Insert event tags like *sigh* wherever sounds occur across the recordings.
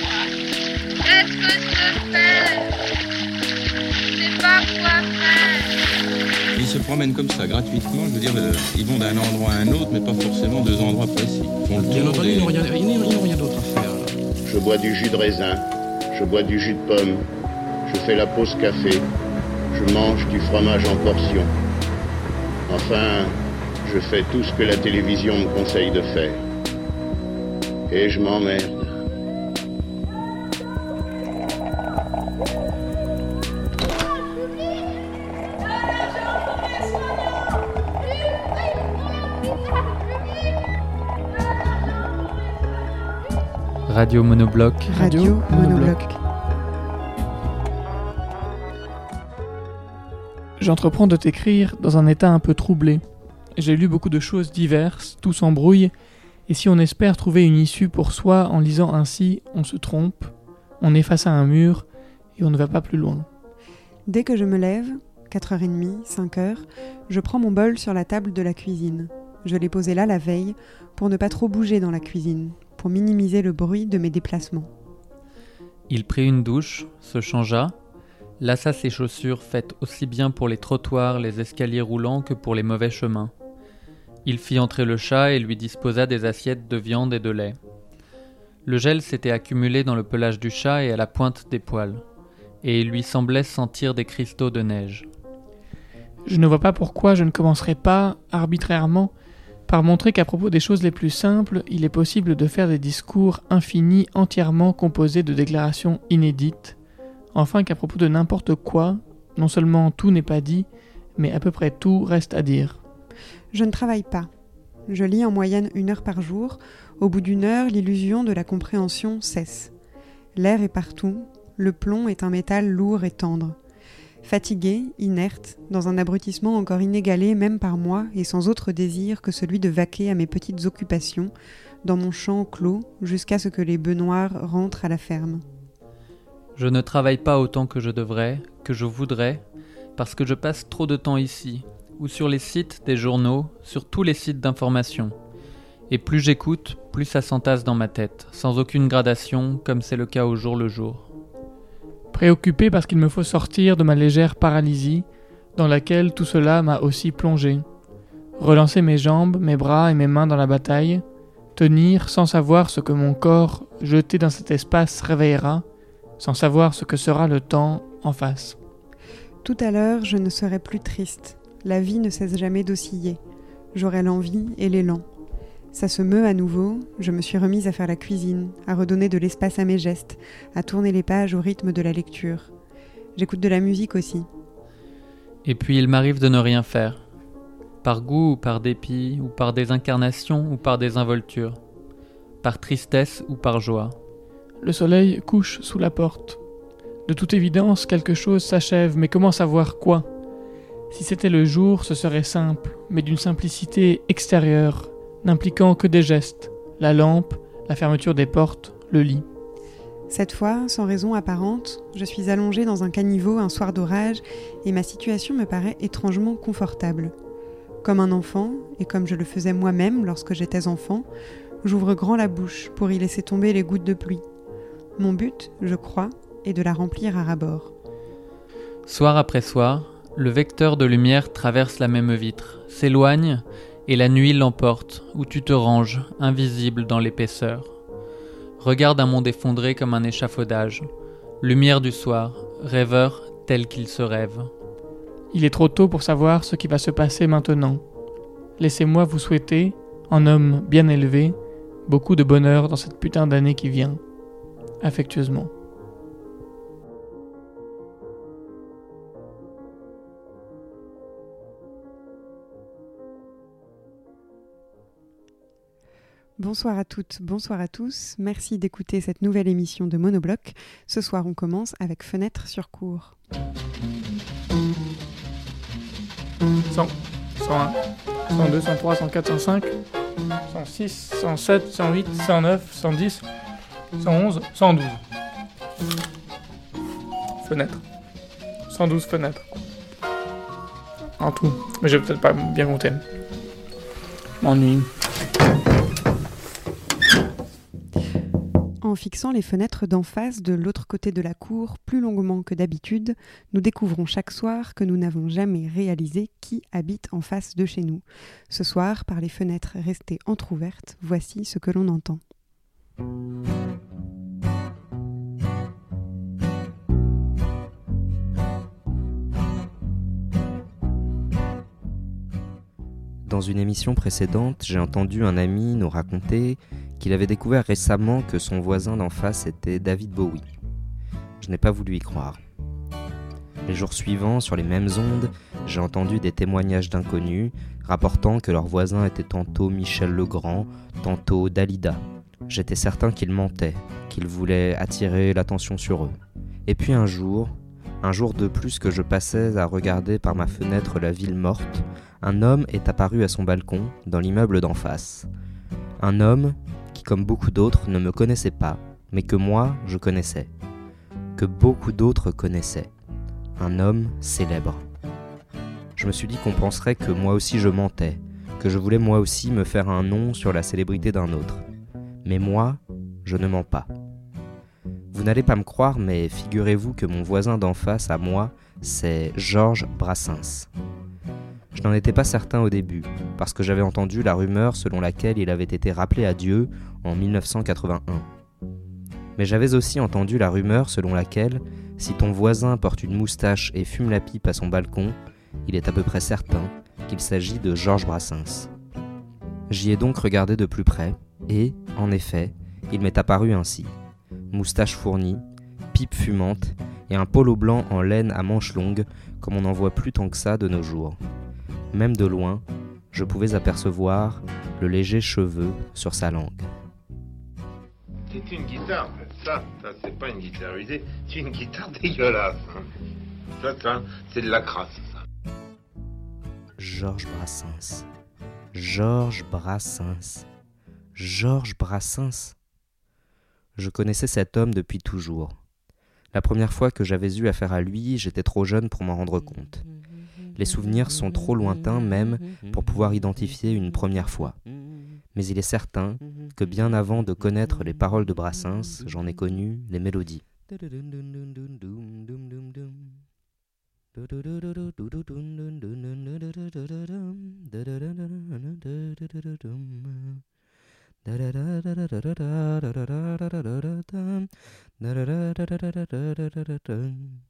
Qu'est-ce que je fais? Je sais pas quoi faire. Ils se promènent comme ça, gratuitement. Je veux dire, euh, ils vont d'un endroit à un autre, mais pas forcément deux endroits précis. Bien entendu, des- ils n'ont rien, ils n'ont- ils n'ont rien d'autre à faire. Je bois du jus de raisin, je bois du jus de pomme, je fais la pause café, je mange du fromage en portions. Enfin, je fais tout ce que la télévision me conseille de faire. Et je m'emmerde. Radio Monobloc. Radio Monobloc. J'entreprends de t'écrire dans un état un peu troublé. J'ai lu beaucoup de choses diverses, tout s'embrouille, et si on espère trouver une issue pour soi en lisant ainsi, on se trompe, on est face à un mur, et on ne va pas plus loin. Dès que je me lève, 4h30, 5h, je prends mon bol sur la table de la cuisine. Je l'ai posé là la veille pour ne pas trop bouger dans la cuisine, pour minimiser le bruit de mes déplacements. Il prit une douche, se changea, lassa ses chaussures faites aussi bien pour les trottoirs, les escaliers roulants que pour les mauvais chemins. Il fit entrer le chat et lui disposa des assiettes de viande et de lait. Le gel s'était accumulé dans le pelage du chat et à la pointe des poils, et il lui semblait sentir des cristaux de neige. Je ne vois pas pourquoi je ne commencerai pas, arbitrairement, par montrer qu'à propos des choses les plus simples, il est possible de faire des discours infinis entièrement composés de déclarations inédites, enfin qu'à propos de n'importe quoi, non seulement tout n'est pas dit, mais à peu près tout reste à dire. Je ne travaille pas. Je lis en moyenne une heure par jour. Au bout d'une heure, l'illusion de la compréhension cesse. L'air est partout. Le plomb est un métal lourd et tendre. Fatigué, inerte, dans un abrutissement encore inégalé même par moi et sans autre désir que celui de vaquer à mes petites occupations, dans mon champ clos, jusqu'à ce que les bœufs noirs rentrent à la ferme. Je ne travaille pas autant que je devrais, que je voudrais, parce que je passe trop de temps ici, ou sur les sites des journaux, sur tous les sites d'information. Et plus j'écoute, plus ça s'entasse dans ma tête, sans aucune gradation, comme c'est le cas au jour le jour. Préoccupé parce qu'il me faut sortir de ma légère paralysie, dans laquelle tout cela m'a aussi plongé. Relancer mes jambes, mes bras et mes mains dans la bataille, tenir sans savoir ce que mon corps, jeté dans cet espace, réveillera, sans savoir ce que sera le temps en face. Tout à l'heure, je ne serai plus triste. La vie ne cesse jamais d'osciller. J'aurai l'envie et l'élan. Ça se meut à nouveau, je me suis remise à faire la cuisine, à redonner de l'espace à mes gestes, à tourner les pages au rythme de la lecture. J'écoute de la musique aussi. Et puis il m'arrive de ne rien faire. Par goût ou par dépit, ou par désincarnation ou par désinvolture. Par tristesse ou par joie. Le soleil couche sous la porte. De toute évidence, quelque chose s'achève, mais comment savoir quoi? Si c'était le jour, ce serait simple, mais d'une simplicité extérieure, n'impliquant que des gestes, la lampe, la fermeture des portes, le lit. Cette fois, sans raison apparente, je suis allongée dans un caniveau un soir d'orage et ma situation me paraît étrangement confortable. Comme un enfant, et comme je le faisais moi-même lorsque j'étais enfant, j'ouvre grand la bouche pour y laisser tomber les gouttes de pluie. Mon but, je crois, est de la remplir à ras-bord. Soir après soir, le vecteur de lumière traverse la même vitre, s'éloigne, et la nuit l'emporte, où tu te ranges, invisible dans l'épaisseur. Regarde un monde effondré comme un échafaudage. Lumière du soir, rêveur tel qu'il se rêve. Il est trop tôt pour savoir ce qui va se passer maintenant. Laissez-moi vous souhaiter, en homme bien élevé, beaucoup de bonheur dans cette putain d'année qui vient. Affectueusement. Bonsoir à toutes, bonsoir à tous. Merci d'écouter cette nouvelle émission de Monobloc. Ce soir, on commence avec Fenêtre sur cours. 100, 101, 102, 103, 104, 105, 106, 107, 108, 109, 110, 111, 112. Fenêtre. 112 fenêtres. En tout. Mais j'ai peut-être pas bien compté. M'ennuie. En fixant les fenêtres d'en face de l'autre côté de la cour plus longuement que d'habitude, nous découvrons chaque soir que nous n'avons jamais réalisé qui habite en face de chez nous. Ce soir, par les fenêtres restées entr'ouvertes, voici ce que l'on entend. Dans une émission précédente, j'ai entendu un ami nous raconter qu'il avait découvert récemment que son voisin d'en face était David Bowie. Je n'ai pas voulu y croire. Les jours suivants, sur les mêmes ondes, j'ai entendu des témoignages d'inconnus rapportant que leur voisin était tantôt Michel Legrand, tantôt Dalida. J'étais certain qu'ils mentaient, qu'ils voulaient attirer l'attention sur eux. Et puis un jour, un jour de plus que je passais à regarder par ma fenêtre la ville morte, un homme est apparu à son balcon, dans l'immeuble d'en face. Un homme comme beaucoup d'autres, ne me connaissait pas, mais que moi, je connaissais. Que beaucoup d'autres connaissaient. Un homme célèbre. Je me suis dit qu'on penserait que moi aussi je mentais, que je voulais moi aussi me faire un nom sur la célébrité d'un autre. Mais moi, je ne mens pas. Vous n'allez pas me croire, mais figurez-vous que mon voisin d'en face à moi, c'est Georges Brassens. Je n'en étais pas certain au début, parce que j'avais entendu la rumeur selon laquelle il avait été rappelé à Dieu en 1981. Mais j'avais aussi entendu la rumeur selon laquelle, si ton voisin porte une moustache et fume la pipe à son balcon, il est à peu près certain qu'il s'agit de Georges Brassens. J'y ai donc regardé de plus près, et, en effet, il m'est apparu ainsi. Moustache fournie, pipe fumante, et un polo blanc en laine à manches longues, comme on n'en voit plus tant que ça de nos jours. Même de loin, je pouvais apercevoir le léger cheveu sur sa langue. C'est une guitare, ça, ça c'est pas une guitare usée, c'est une guitare *laughs* dégueulasse. hein. Ça, ça, c'est de la crasse, ça. Georges Brassens. Georges Brassens. Georges Brassens. Je connaissais cet homme depuis toujours. La première fois que j'avais eu affaire à lui, j'étais trop jeune pour m'en rendre compte. Les souvenirs sont trop lointains même pour pouvoir identifier une première fois. Mais il est certain que bien avant de connaître les paroles de Brassens, j'en ai connu les mélodies. *laughs*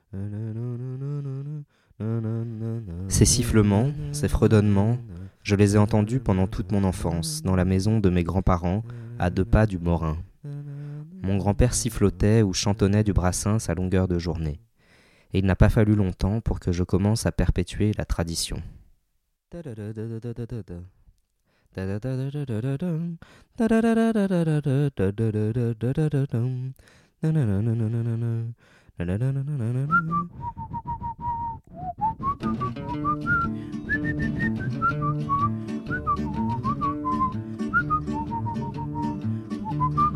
Ces sifflements, ces fredonnements, je les ai entendus pendant toute mon enfance, dans la maison de mes grands-parents, à deux pas du Morin. Mon grand-père sifflotait ou chantonnait du Brassens à longueur de journée. Et il n'a pas fallu longtemps pour que je commence à perpétuer la tradition.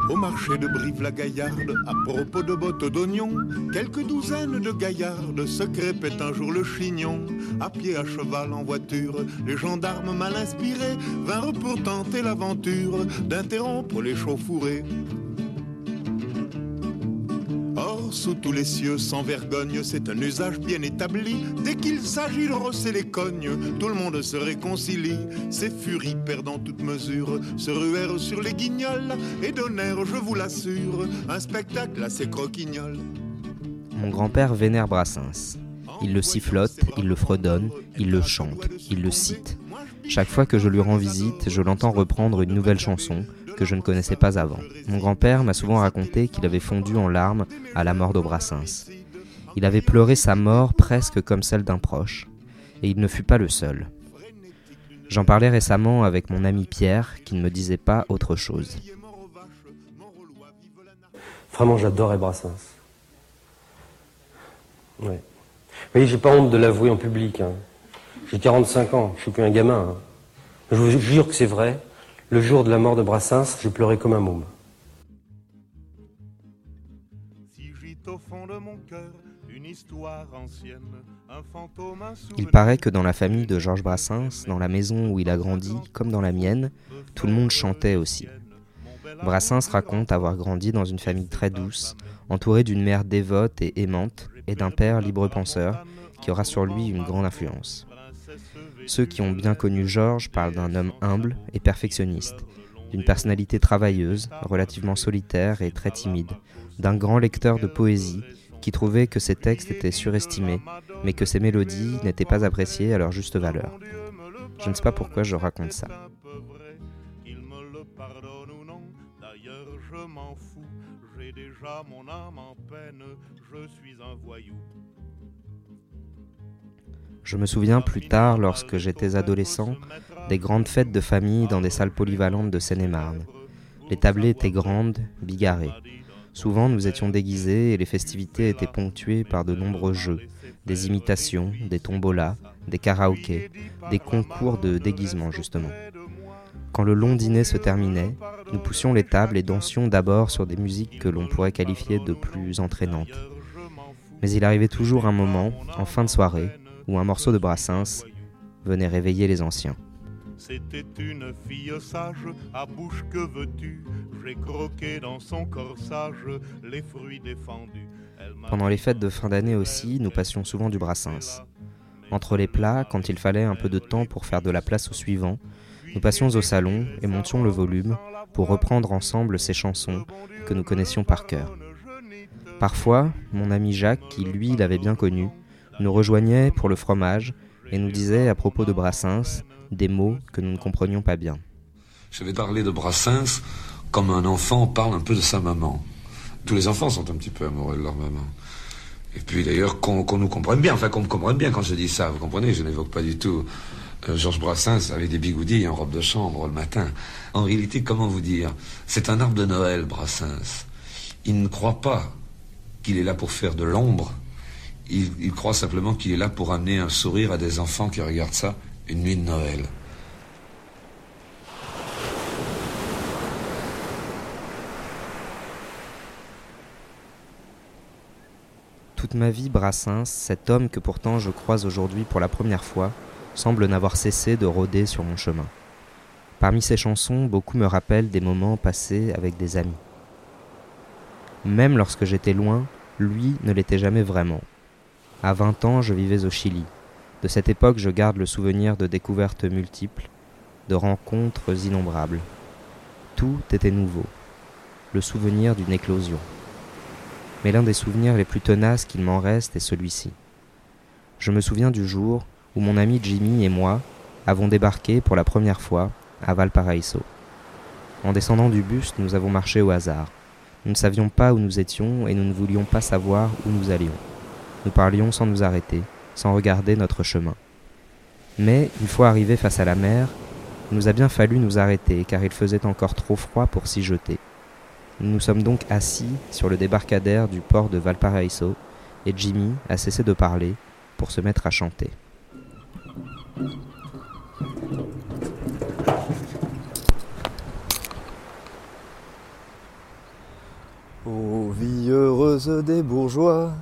Au marché de Brive-la-Gaillarde, à propos de bottes d'oignons, quelques douzaines de gaillardes se crêpaient un jour le chignon. À pied, à cheval, en voiture, les gendarmes mal inspirés vinrent pour tenter l'aventure d'interrompre les chauffourées. Or, sous tous les cieux, sans vergogne, c'est un usage bien établi. Dès qu'il s'agit de rosser les cognes, tout le monde se réconcilie. Ces furies perdant toute mesure se ruèrent sur les guignols et donnèrent, je vous l'assure, un spectacle assez croquignol. Mon grand-père vénère Brassens. Il le sifflote, il le fredonne, il le chante, il le cite. Chaque fois que je lui rends visite, je l'entends reprendre une nouvelle chanson que je ne connaissais pas avant. Mon grand-père m'a souvent raconté qu'il avait fondu en larmes à la mort de Brassens. Il avait pleuré sa mort presque comme celle d'un proche, et il ne fut pas le seul. J'en parlais récemment avec mon ami Pierre qui ne me disait pas autre chose. Vraiment, j'adorais Brassens. Ouais. Oui, j'ai pas honte de l'avouer en public. hein. J'ai 45 ans, je suis qu'un gamin. hein. Je vous jure que c'est vrai. Le jour de la mort de Brassens, j'ai pleuré comme un môme. Si gîte au fond de mon cœur une histoire ancienne, un fantôme, un Il paraît que dans la famille de Georges Brassens, dans la maison où il a grandi, comme dans la mienne, tout le monde chantait aussi. Brassens raconte avoir grandi dans une famille très douce, entouré d'une mère dévote et aimante, et d'un père libre-penseur qui aura sur lui une grande influence. Ceux qui ont bien connu Georges parlent d'un homme humble et perfectionniste, d'une personnalité travailleuse, relativement solitaire et très timide, d'un grand lecteur de poésie qui trouvait que ses textes étaient surestimés, mais que ses mélodies n'étaient pas appréciées à leur juste valeur. Je ne sais pas pourquoi je raconte ça. Je m'en fous. J'ai déjà mon âme en peine, je suis un. Je me souviens plus tard, lorsque j'étais adolescent, des grandes fêtes de famille dans des salles polyvalentes de Seine-et-Marne. Les tablées étaient grandes, bigarrées. Souvent nous étions déguisés et les festivités étaient ponctuées par de nombreux jeux, des imitations, des tombolas, des karaokés, des concours de déguisement justement. Quand le long dîner se terminait, nous poussions les tables et dansions d'abord sur des musiques que l'on pourrait qualifier de plus entraînantes. Mais il arrivait toujours un moment, en fin de soirée, où un morceau de Brassens venait réveiller les anciens. C'était une fille sage, à bouche que veux-tu? J'ai croqué dans son corsage les fruits défendus. Pendant les fêtes de fin d'année aussi, nous passions souvent du Brassens. Entre les plats, quand il fallait un peu de temps pour faire de la place au suivant, nous passions au salon et montions le volume pour reprendre ensemble ces chansons que nous connaissions par cœur. Parfois, mon ami Jacques, qui lui l'avait bien connu, nous rejoignait pour le fromage et nous disait à propos de Brassens des mots que nous ne comprenions pas bien. Je vais parler de Brassens comme un enfant parle un peu de sa maman. Tous les enfants sont un petit peu amoureux de leur maman. Et puis d'ailleurs, qu'on nous comprenne bien, enfin qu'on me comprenne bien quand je dis ça, vous comprenez, je n'évoque pas du tout euh, Georges Brassens avec des bigoudis en robe de chambre le matin. En réalité, comment vous dire? C'est un arbre de Noël, Brassens. Il ne croit pas qu'il est là pour faire de l'ombre. Il, croit simplement qu'il est là pour amener un sourire à des enfants qui regardent ça une nuit de Noël. Toute ma vie, Brassens, cet homme que pourtant je croise aujourd'hui pour la première fois, semble n'avoir cessé de rôder sur mon chemin. Parmi ses chansons, beaucoup me rappellent des moments passés avec des amis. Même lorsque j'étais loin, lui ne l'était jamais vraiment. À 20 ans, je vivais au Chili. De cette époque, je garde le souvenir de découvertes multiples, de rencontres innombrables. Tout était nouveau. Le souvenir d'une éclosion. Mais l'un des souvenirs les plus tenaces qu'il m'en reste est celui-ci. Je me souviens du jour où mon ami Jimmy et moi avons débarqué pour la première fois à Valparaiso. En descendant du bus, nous avons marché au hasard. Nous ne savions pas où nous étions et nous ne voulions pas savoir où nous allions. Nous parlions sans nous arrêter, sans regarder notre chemin. Mais, une fois arrivés face à la mer, il nous a bien fallu nous arrêter car il faisait encore trop froid pour s'y jeter. Nous nous sommes donc assis sur le débarcadère du port de Valparaiso et Jimmy a cessé de parler pour se mettre à chanter. Ô vie heureuse des bourgeois,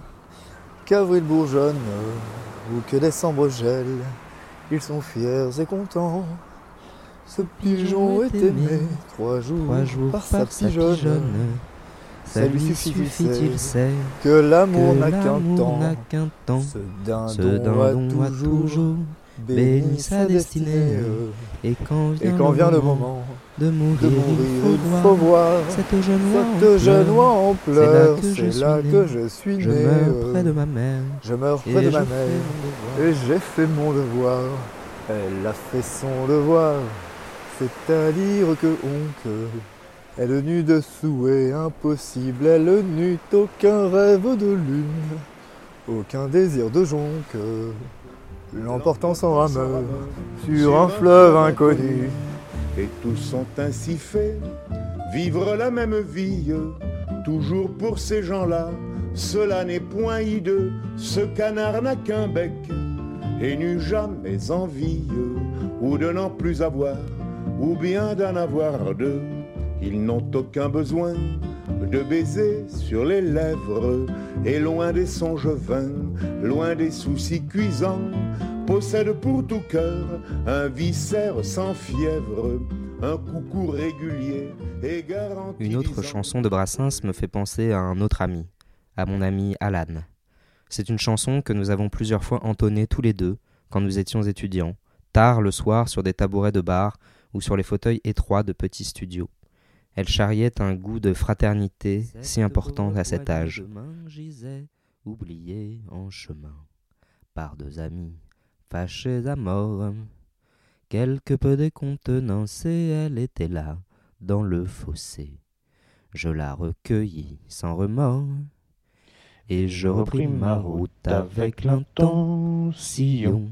qu'avril bourgeonne, ou que décembre gèle, ils sont fiers et contents. Ce pigeon est aimé trois jours, Trois jours par sa pigeonne. Ça lui suffit, suffit-il, c'est que l'amour n'a qu'un temps. Ce dindon, Ce dindon a a toujours toujours béni sa destinée. Et quand Et vient, quand le, vient le moment de mourir, de mourir, il il faut voir cette jeune oie en pleurs. C'est là que je C'est suis là né. que je suis Je né. meurs près de ma mère. Je meurs près de ma mère. Et j'ai fait mon devoir. Elle a fait son devoir. C'est-à-dire que honte. Elle n'eut de souhait impossible. Elle n'eut aucun rêve de lune. Aucun désir de jonque. L'emportant son rameur sur un fleuve inconnu. Et tous sont ainsi faits, vivre la même vie, toujours pour ces gens-là. Cela n'est point hideux, ce canard n'a qu'un bec et n'eut jamais envie ou de n'en plus avoir, ou bien d'en avoir deux. Ils n'ont aucun besoin de baiser sur les lèvres et loin des songes vains, loin des soucis cuisants, possèdent pour tout cœur un viscère sans fièvre, un coucou régulier et garanti. Une autre chanson de Brassens me fait penser à un autre ami, à mon ami Alan. C'est une chanson que nous avons plusieurs fois entonnée tous les deux quand nous étions étudiants, tard le soir sur des tabourets de bar ou sur les fauteuils étroits de petits studios. Elle charriait un goût de fraternité si important à cet âge. oublié en chemin par deux amis fâchés à mort. Quelque peu décontenancée, elle était là, dans le fossé. Je la recueillis sans remords, et je repris ma route avec l'intention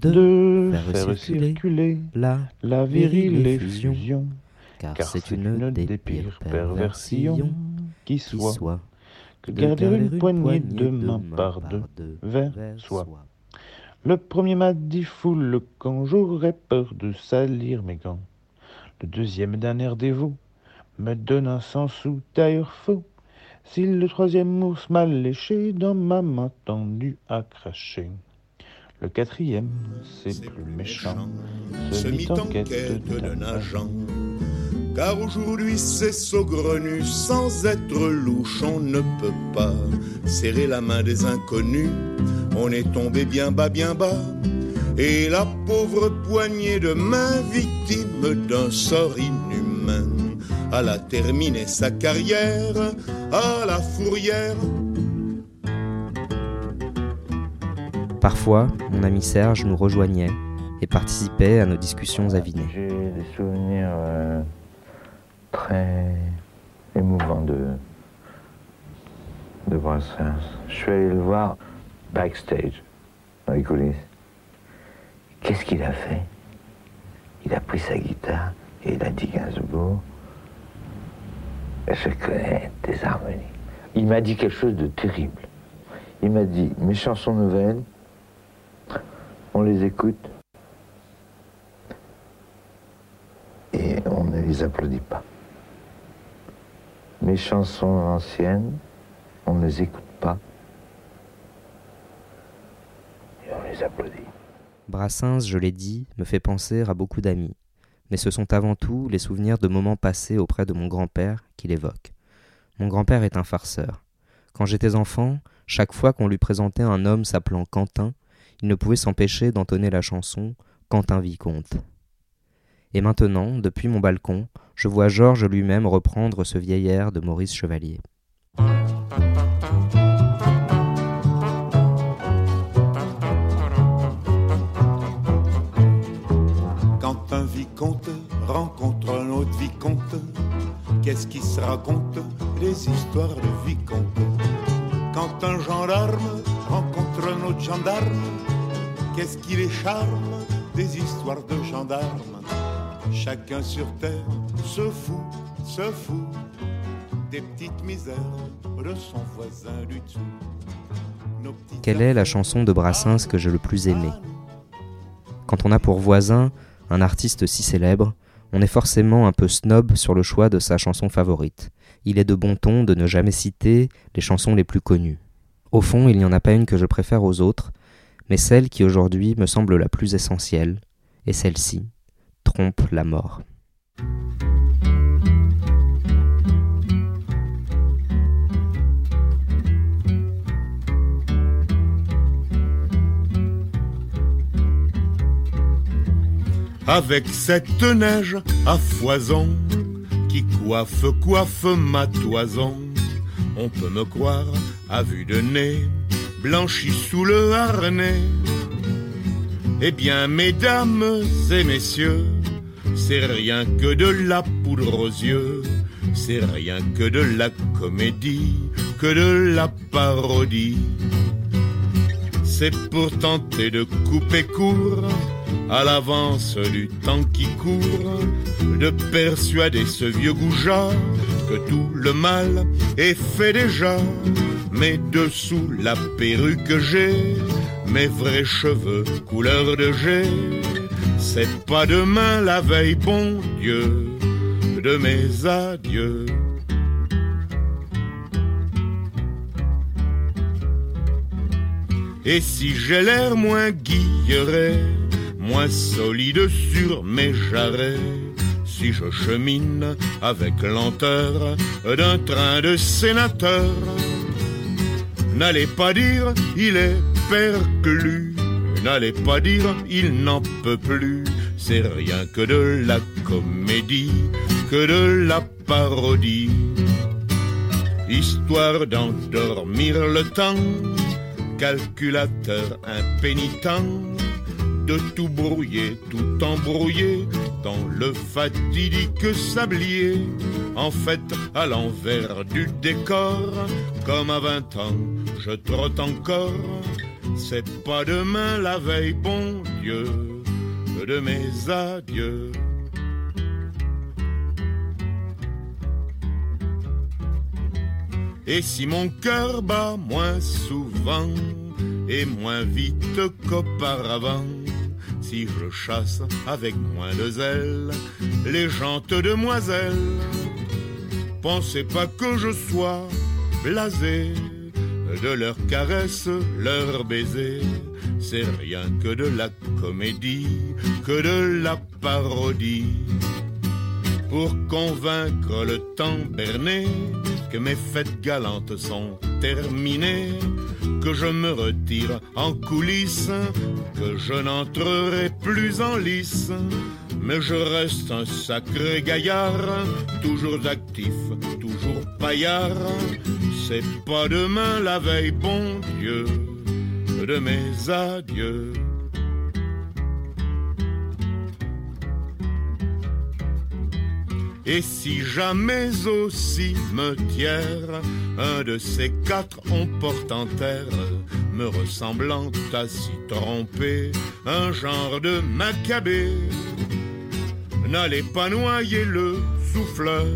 de, faire, circuler, la, la virile effusion, car, c'est une, des pires perversions qui soit, que garder une, poignée de main par deux vers soi. Le premier m'a dit foule quand j'aurais peur de salir mes gants. Le deuxième d'un air dévot me donne un cent sous d'ailleurs faux. Si le troisième ours mal léché dans ma main tendue a craché. Le quatrième, c'est plus méchant, se mit en quête d'un agent. Car aujourd'hui c'est saugrenu, sans être louche, on ne peut pas serrer la main des inconnus. On est tombé bien bas, bien bas. Et la pauvre poignée de main, victime d'un sort inhumain, a la terminé sa carrière à la fourrière. Parfois, mon ami Serge nous rejoignait et participait à nos discussions avinées. J'ai des souvenirs euh, très émouvants de, de Brassens. Je suis allé le voir backstage, dans les coulisses. Qu'est-ce qu'il a fait? Il a pris sa guitare et il a dit Gainsbourg, je connais des harmonies. Il m'a dit quelque chose de terrible. Il m'a dit, mes chansons nouvelles, on les écoute et on ne les applaudit pas. Mes chansons anciennes, on ne les écoute pas et on les applaudit. Brassens, je l'ai dit, me fait penser à beaucoup d'amis, mais ce sont avant tout les souvenirs de moments passés auprès de mon grand-père qu'il évoque. Mon grand-père est un farceur. Quand j'étais enfant, chaque fois qu'on lui présentait un homme s'appelant Quentin, il ne pouvait s'empêcher d'entonner la chanson Quentin Vicomte. Et maintenant, depuis mon balcon, je vois Georges lui-même reprendre ce vieil air de Maurice Chevalier. Quand un vicomte rencontre un autre vicomte, qu'est-ce qui se raconte? Des histoires de vicomte. Quand un gendarme rencontre un autre gendarme, qu'est-ce qui les charme? Des histoires de gendarmes. Chacun sur terre se fout, se fout des petites misères de son voisin du petites Quelle est la chanson de Brassens que j'ai le plus aimée? Quand on a pour voisin un artiste si célèbre, on est forcément un peu snob sur le choix de sa chanson favorite. Il est de bon ton de ne jamais citer les chansons les plus connues. Au fond, il n'y en a pas une que je préfère aux autres, mais celle qui aujourd'hui me semble la plus essentielle, est celle-ci, Trompe la mort. Avec cette neige à foison qui coiffe, coiffe ma toison, on peut me croire à vue de nez, blanchi sous le harnais. Eh bien, mesdames et messieurs, c'est rien que de la poudre aux yeux, c'est rien que de la comédie, que de la parodie. c'est pour tenter de couper court à l'avance du temps qui court, de persuader ce vieux goujat que tout le mal est fait déjà. Mais dessous la perruque que j'ai, mes vrais cheveux couleur de jet, c'est pas demain la veille, bon Dieu, de mes adieux. Et si j'ai l'air moins guilleret, moins solide sur mes jarrets, si je chemine avec lenteur d'un train de sénateur, n'allez pas dire il est perclus, n'allez pas dire il n'en peut plus, c'est rien que de la comédie, que de la parodie, histoire d'endormir le temps calculateur impénitent, de tout brouiller, tout embrouiller dans le fatidique sablier. En fait, à l'envers du décor, comme à vingt ans, je trotte encore. C'est pas demain la veille, bon Dieu, de mes adieux. Et si mon cœur bat moins souvent et moins vite qu'auparavant, si je chasse avec moins de zèle les gentes demoiselles, pensez pas que je sois blasé de leurs caresses, leurs baisers. C'est rien que de la comédie, que de la parodie. Pour convaincre le temps berné que mes fêtes galantes sont terminées, que je me retire en coulisses, que je n'entrerai plus en lice. Mais je reste un sacré gaillard, toujours actif, toujours paillard. C'est pas demain la veille, bon Dieu, de mes adieux. Et si jamais au cimetière un de ces quatre on en terre, me ressemblant à s'y tromper, un genre de macabé, n'allez pas noyer le souffleur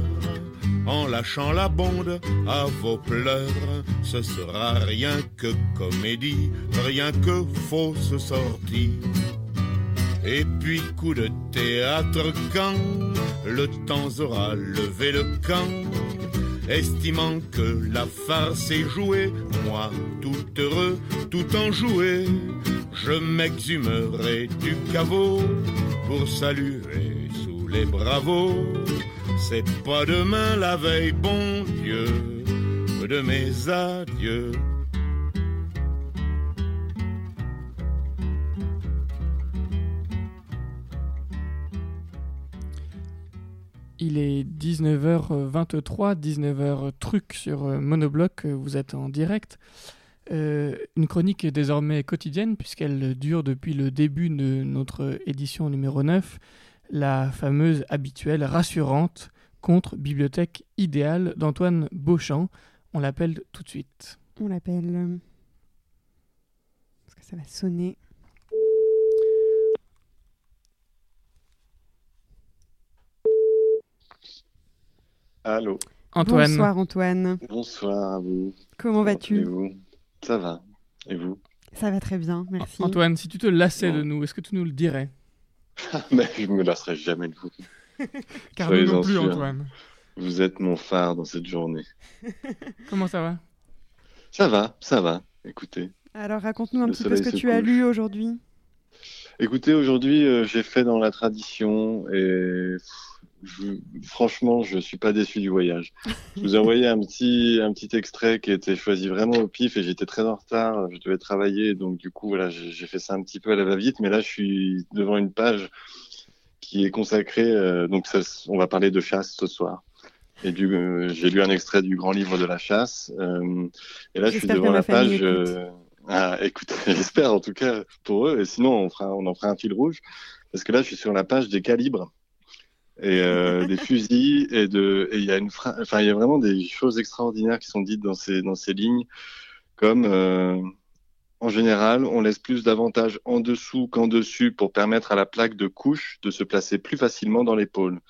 en lâchant la bonde à vos pleurs. Ce sera rien que comédie, rien que fausse sortie. Et puis coup de théâtre quand le temps aura levé le camp, estimant que la farce est jouée, moi tout heureux, tout enjoué, je m'exhumerai du caveau pour saluer sous les bravos. C'est pas demain la veille, bon Dieu, de mes adieux. Il est 19h23, 19h truc sur euh, Monobloc, euh, vous êtes en direct. Euh, une chronique désormais quotidienne puisqu'elle dure depuis le début de notre édition numéro 9, la fameuse habituelle rassurante contre Bibliothèque idéale d'Antoine Beauchamp. On l'appelle tout de suite. On l'appelle... Parce que ça va sonner. Allô. Antoine. Bonsoir Antoine. Bonsoir à vous. Comment vas-tu? Ça va. Et vous? Ça va très bien, merci. Antoine, si tu te lassais de nous, est-ce que tu nous le dirais? *laughs* Mais je me lasserai jamais de vous. *laughs* Car nous non plus. Antoine. Vous êtes mon phare dans cette journée. *laughs* Comment ça va? Ça va, ça va. Écoutez. Alors raconte-nous un petit peu ce que tu as lu aujourd'hui. Écoutez, aujourd'hui, euh, j'ai fait dans la tradition et je- franchement, je suis pas déçu du voyage. Je vous ai envoyé un petit, un petit extrait qui était choisi vraiment au pif et j'étais très en retard. Je devais travailler, donc du coup, voilà, j'ai j'ai fait ça un petit peu à la va-vite. Mais là, je suis devant une page qui est consacrée. euh, donc, ça, on va parler de chasse ce soir. Et du, euh, j'ai lu un extrait du grand livre de la chasse. euh, et là, je suis devant la page. euh, ah, écoute, *laughs* j'espère en tout cas pour eux. Et sinon, on fera, on en fera un fil rouge. Parce que là, je suis sur la page des calibres et euh, *laughs* des fusils et de, et il y a une, fra- enfin, il y a vraiment des choses extraordinaires qui sont dites dans ces, dans ces lignes, comme euh, En général, on laisse plus d'avantages en dessous qu'en dessus pour permettre à la plaque de couche de se placer plus facilement dans l'épaule.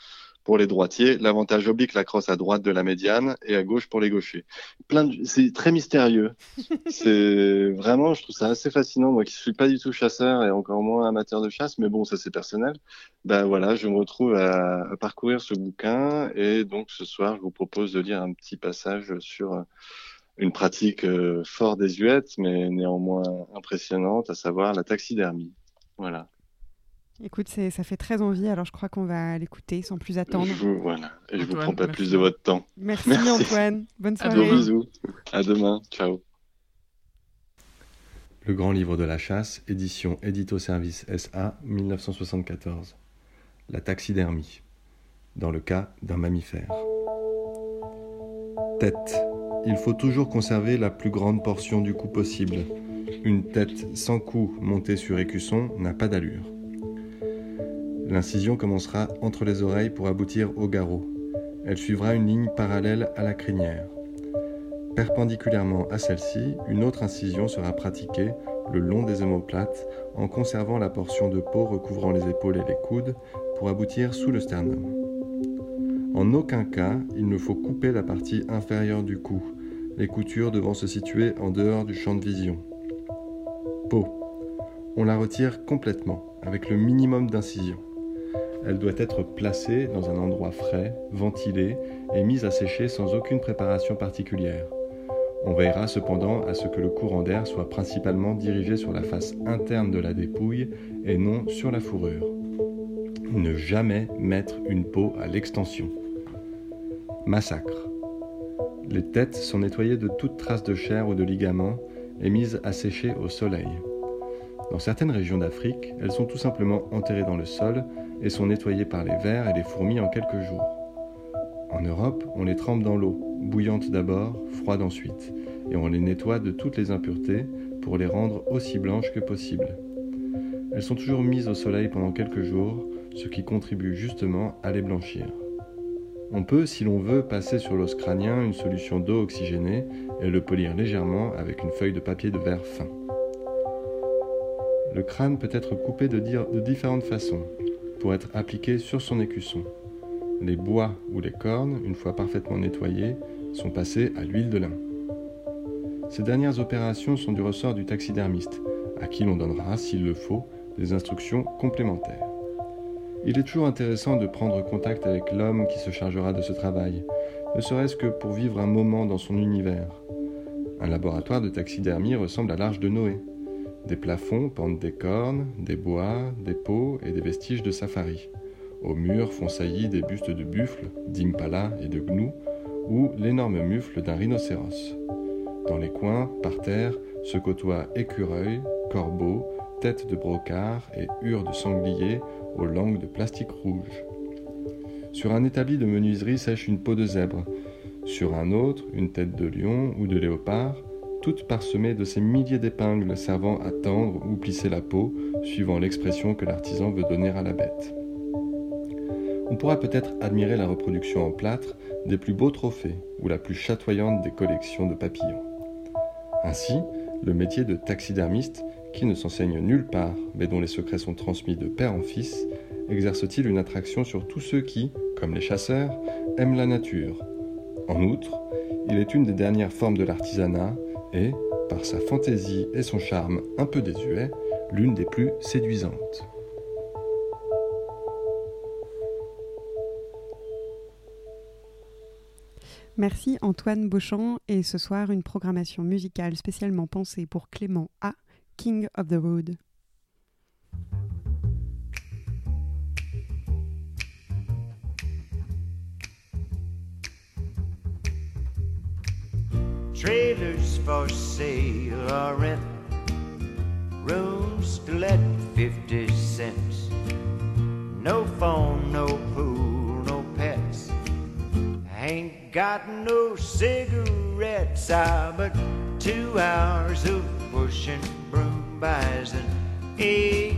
Pour les droitiers, l'avantage oblique la crosse à droite de la médiane et à gauche pour les gauchers. Plein de... C'est très mystérieux. *laughs* c'est vraiment, je trouve ça assez fascinant. Moi qui suis pas du tout chasseur et encore moins amateur de chasse, mais bon, ça c'est personnel. Ben voilà, je me retrouve à, à parcourir ce bouquin et donc ce soir, je vous propose de lire un petit passage sur euh, une pratique euh, fort désuète, mais néanmoins impressionnante, à savoir la taxidermie. Voilà. Écoute, c'est- ça fait très envie, alors je crois qu'on va l'écouter sans plus attendre. Je vous, voilà. Et je vous prends pas merci. plus de votre temps. Merci, Antoine. Bonne Gros soirée. bisous. À demain. Ciao. Le Grand Livre de la Chasse, édition Édito Service SA, 1974. La taxidermie, dans le cas d'un mammifère. Tête. Il faut toujours conserver la plus grande portion du cou possible. Une tête sans cou montée sur écusson n'a pas d'allure. L'incision commencera entre les oreilles pour aboutir au garrot. Elle suivra une ligne parallèle à la crinière. Perpendiculairement à celle-ci, une autre incision sera pratiquée le long des omoplates en conservant la portion de peau recouvrant les épaules et les coudes pour aboutir sous le sternum. En aucun cas, il ne faut couper la partie inférieure du cou, les coutures devant se situer en dehors du champ de vision. Peau. On la retire complètement, avec le minimum d'incision. Elle doit être placée dans un endroit frais, ventilé et mise à sécher sans aucune préparation particulière. On veillera cependant à ce que le courant d'air soit principalement dirigé sur la face interne de la dépouille et non sur la fourrure. Ne jamais mettre une peau à l'extension. Massacre. Les têtes sont nettoyées de toute trace de chair ou de ligament et mises à sécher au soleil. Dans certaines régions d'Afrique, elles sont tout simplement enterrées dans le sol et sont nettoyées par les vers et les fourmis en quelques jours. En Europe, on les trempe dans l'eau, bouillante d'abord, froide ensuite, et on les nettoie de toutes les impuretés pour les rendre aussi blanches que possible. Elles sont toujours mises au soleil pendant quelques jours, ce qui contribue justement à les blanchir. On peut, si l'on veut, passer sur l'os crânien une solution d'eau oxygénée et le polir légèrement avec une feuille de papier de verre fin. Le crâne peut être coupé de, différentes façons pour être appliqué sur son écusson. Les bois ou les cornes, une fois parfaitement nettoyés, sont passés à l'huile de lin. Ces dernières opérations sont du ressort du taxidermiste, à qui l'on donnera, s'il le faut, des instructions complémentaires. Il est toujours intéressant de prendre contact avec l'homme qui se chargera de ce travail, ne serait-ce que pour vivre un moment dans son univers. Un laboratoire de taxidermie ressemble à l'arche de Noé. Des plafonds pendent des cornes, des bois, des peaux et des vestiges de safari. Au mur font saillie des bustes de buffles, d'impala et de gnous, ou l'énorme mufle d'un rhinocéros. Dans les coins, par terre, se côtoient écureuils, corbeaux, têtes de brocard et hures de sanglier langues de plastique rouge. Sur un établi de menuiserie sèche une peau de zèbre, sur un autre une tête de lion ou de léopard, toutes parsemées de ces milliers d'épingles servant à tendre ou plisser la peau, suivant l'expression que l'artisan veut donner à la bête. On pourra peut-être admirer la reproduction en plâtre des plus beaux trophées ou la plus chatoyante des collections de papillons. Ainsi, le métier de taxidermiste, qui ne s'enseigne nulle part, mais dont les secrets sont transmis de père en fils, exerce-t-il une attraction sur tous ceux qui, comme les chasseurs, aiment la nature. En outre, il est une des dernières formes de l'artisanat et, par sa fantaisie et son charme un peu désuet, l'une des plus séduisantes. Merci Antoine Beauchamp et ce soir une programmation musicale spécialement pensée pour Clément A, King of the Road. Trailers for sale or rent, rooms to let 50 cents. No phone, no pool, no pets. Ain't got no cigarettes, ah, but two hours of pushing broom buys an 8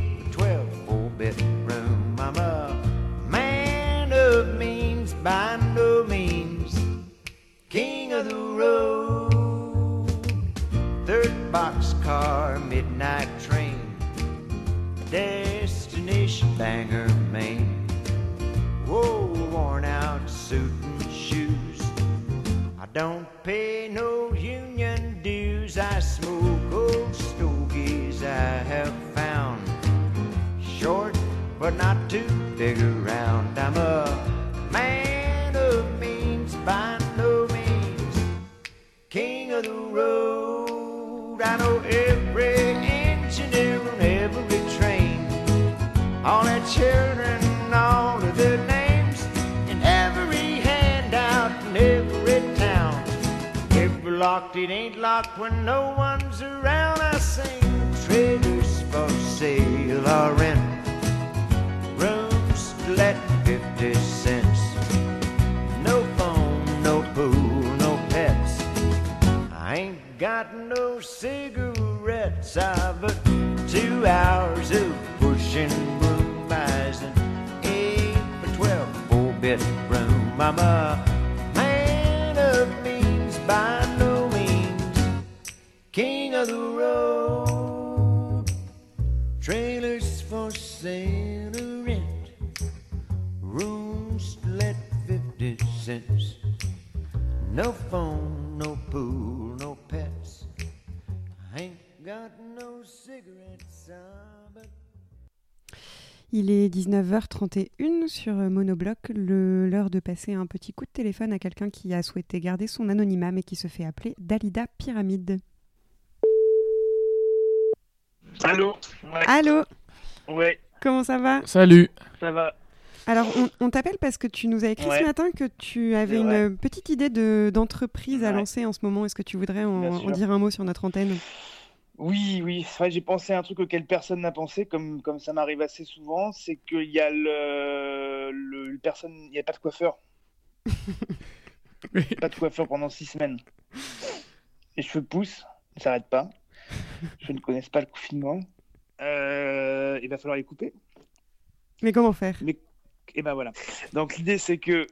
19h31 sur euh, Monobloc, l'heure de passer un petit coup de téléphone à quelqu'un qui a souhaité garder son anonymat mais qui se fait appeler Dalida Pyramide. Allô? Ouais. Allô? Ouais, Comment ça va? Salut. ça va. Alors, on, on t'appelle parce que tu nous as écrit Ouais. ce matin que tu avais une vrai. euh, petite idée de- d'entreprise à Ouais. lancer en ce moment. Est-ce que tu voudrais en, dire un mot sur notre antenne? Oui, oui, c'est vrai, j'ai pensé à un truc auquel personne n'a pensé, comme, comme ça m'arrive assez souvent, c'est qu'il y a le, le, le personne, il n'y a pas de coiffeur. *laughs* Pas de coiffeur pendant six semaines. Les cheveux poussent, ne s'arrêtent pas. Je ne connais pas le confinement. Euh, il va falloir les couper. Mais comment faire? Mais, et ben voilà. Donc l'idée c'est que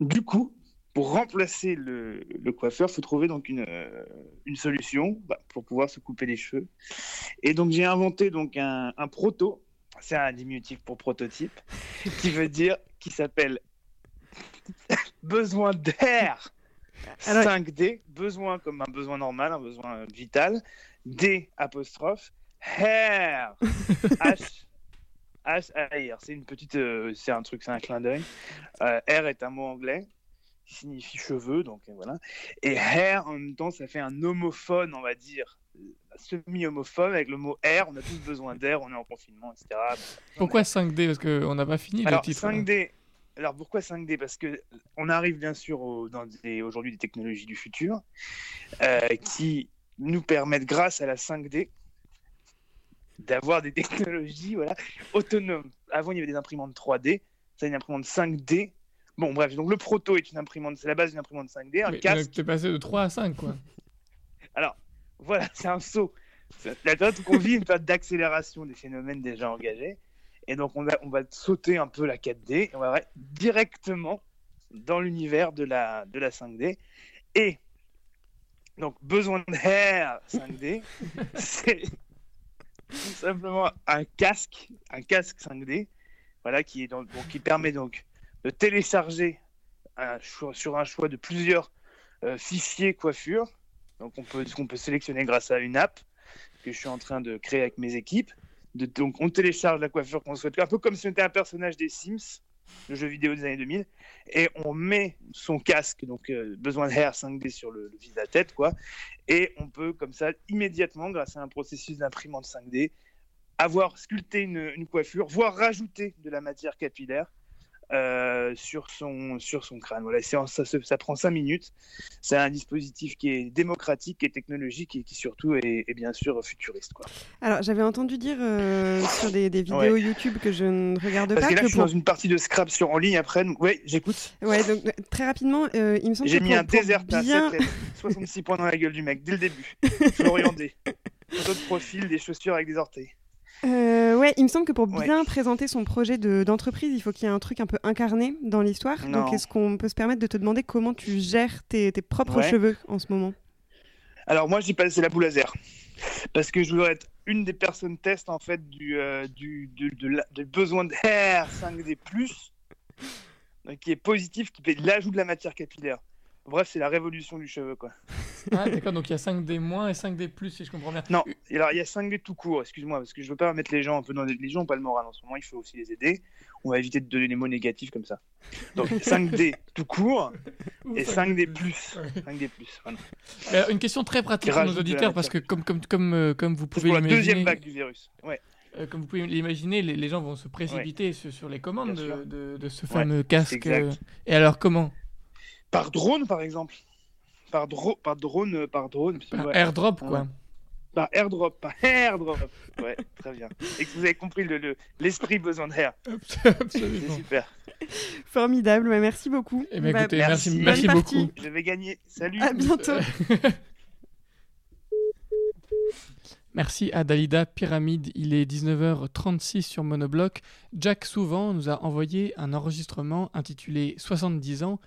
du coup, pour remplacer le, le coiffeur, faut trouver donc une, euh, une solution bah, pour pouvoir se couper les cheveux. Et donc j'ai inventé donc un, un proto, c'est un diminutif pour prototype, *laughs* qui veut dire qui s'appelle *laughs* besoin d'air. Alors- 5D, besoin comme un besoin normal, un besoin vital, D apostrophe, hair, *laughs* H, H R. C'est une petite, euh, c'est un truc, c'est un clin d'œil. Euh, R est un mot anglais qui signifie cheveux, donc euh, voilà. Et hair en même temps, ça fait un homophone, on va dire, euh, semi-homophone avec le mot air. On a tous besoin d'air, on est en confinement, etc. Pourquoi 5D Parce qu'on n'a pas fini Alors, le titre. là. 5D. Alors pourquoi 5D Parce que on arrive bien sûr au- dans aujourd'hui des technologies du futur euh, qui nous permettent, grâce à la 5D, d'avoir des *laughs* technologies voilà, autonomes. Avant, il y avait des imprimantes 3D, ça, une imprimante 5D. Bon, bref, donc le proto est une imprimante, c'est la base d'une imprimante 5D, un Mais casque. T'es passé de 3 à 5, quoi. *laughs* Alors, voilà, c'est un saut. La période où on vit une période d'accélération des phénomènes déjà engagés. Et donc, on va, on va sauter un peu la 4D et on va directement dans l'univers de la, de la 5D. Et donc, besoin de hair 5D, *laughs* c'est tout simplement un casque, un casque 5D, voilà, qui, est donc, qui permet donc de télécharger sur un choix de plusieurs euh, fichiers coiffure. Donc, on peut, qu'on peut sélectionner grâce à une app que je suis en train de créer avec mes équipes. Donc, on télécharge la coiffure qu'on souhaite, un peu comme si on était un personnage des Sims, le jeu vidéo des années 2000, et on met son casque, donc euh, besoin de hair 5D sur le, le vis de la tête, quoi, et on peut comme ça immédiatement, grâce à un processus d'imprimante 5D, avoir sculpté une, une coiffure, voire rajouter de la matière capillaire euh, sur, son, sur son crâne. Voilà, ça, ça prend 5 minutes. C'est un dispositif qui est démocratique et technologique et qui surtout est, est bien sûr futuriste. Quoi. Alors, j'avais entendu dire euh, sur des, des vidéos Ouais. YouTube que je ne regarde Parce pas que là, que je suis pour- dans une partie de Scrap sur en ligne après. Donc, ouais, j'écoute. Ouais, donc euh, très rapidement, euh, il me semble J'ai mis pour- un désert bien... 7 lettres, 66 points dans la gueule du mec dès le début. Florian *laughs* D. Photo de profil, des chaussures avec des orteils. Euh, ouais, il me semble que pour Ouais. bien présenter son projet de- d'entreprise, il faut qu'il y ait un truc un peu incarné dans l'histoire. Donc, est-ce qu'on peut se permettre de te demander comment tu gères tes, tes propres Ouais. cheveux en ce moment? Alors moi, j'ai passé la boule laser. Parce que je voudrais être une des personnes test en fait du, euh, du, du, de la- du besoin d'air 5D+, donc, qui est positif, qui fait l'ajout de la matière capillaire. Bref, c'est la révolution du cheveu, quoi. Ah, d'accord, donc il y a 5D moins et 5D plus, si je comprends bien. Non, alors il y a 5D tout court, excuse-moi, parce que je veux pas mettre les gens un peu dans les... les gens ont pas le moral en ce moment, il faut aussi les aider. On va éviter de donner des mots négatifs comme ça. Donc *laughs* 5D tout court Ou et 5D plus. 5D plus, voilà. Alors, une question très pratique pour nos auditeurs, parce que comme, comme, comme, euh, comme vous pouvez pour la l'imaginer... deuxième vague du virus. Ouais. euh, comme vous pouvez l'imaginer, les, les gens vont se précipiter sur, sur les commandes de, de, de ce Ouais, fameux casque. exact. euh. Et alors comment? Par drone, par exemple. Par, dro- par drone, euh, par drone. Par ouais. airdrop, Ouais. quoi. Par airdrop, par airdrop. Ouais, très bien. Et que vous avez compris le- le- l'esprit besoin d'air. *laughs* Absolument. C'est super. Formidable, ouais, merci beaucoup. Eh ben, Bah, écoutez, merci- merci partie. beaucoup. Je vais gagner. Salut. À bientôt. *laughs* Merci à Dalida Pyramide. Il est 19h36 sur Monobloc. Jack Souvent nous a envoyé un enregistrement intitulé 70 ans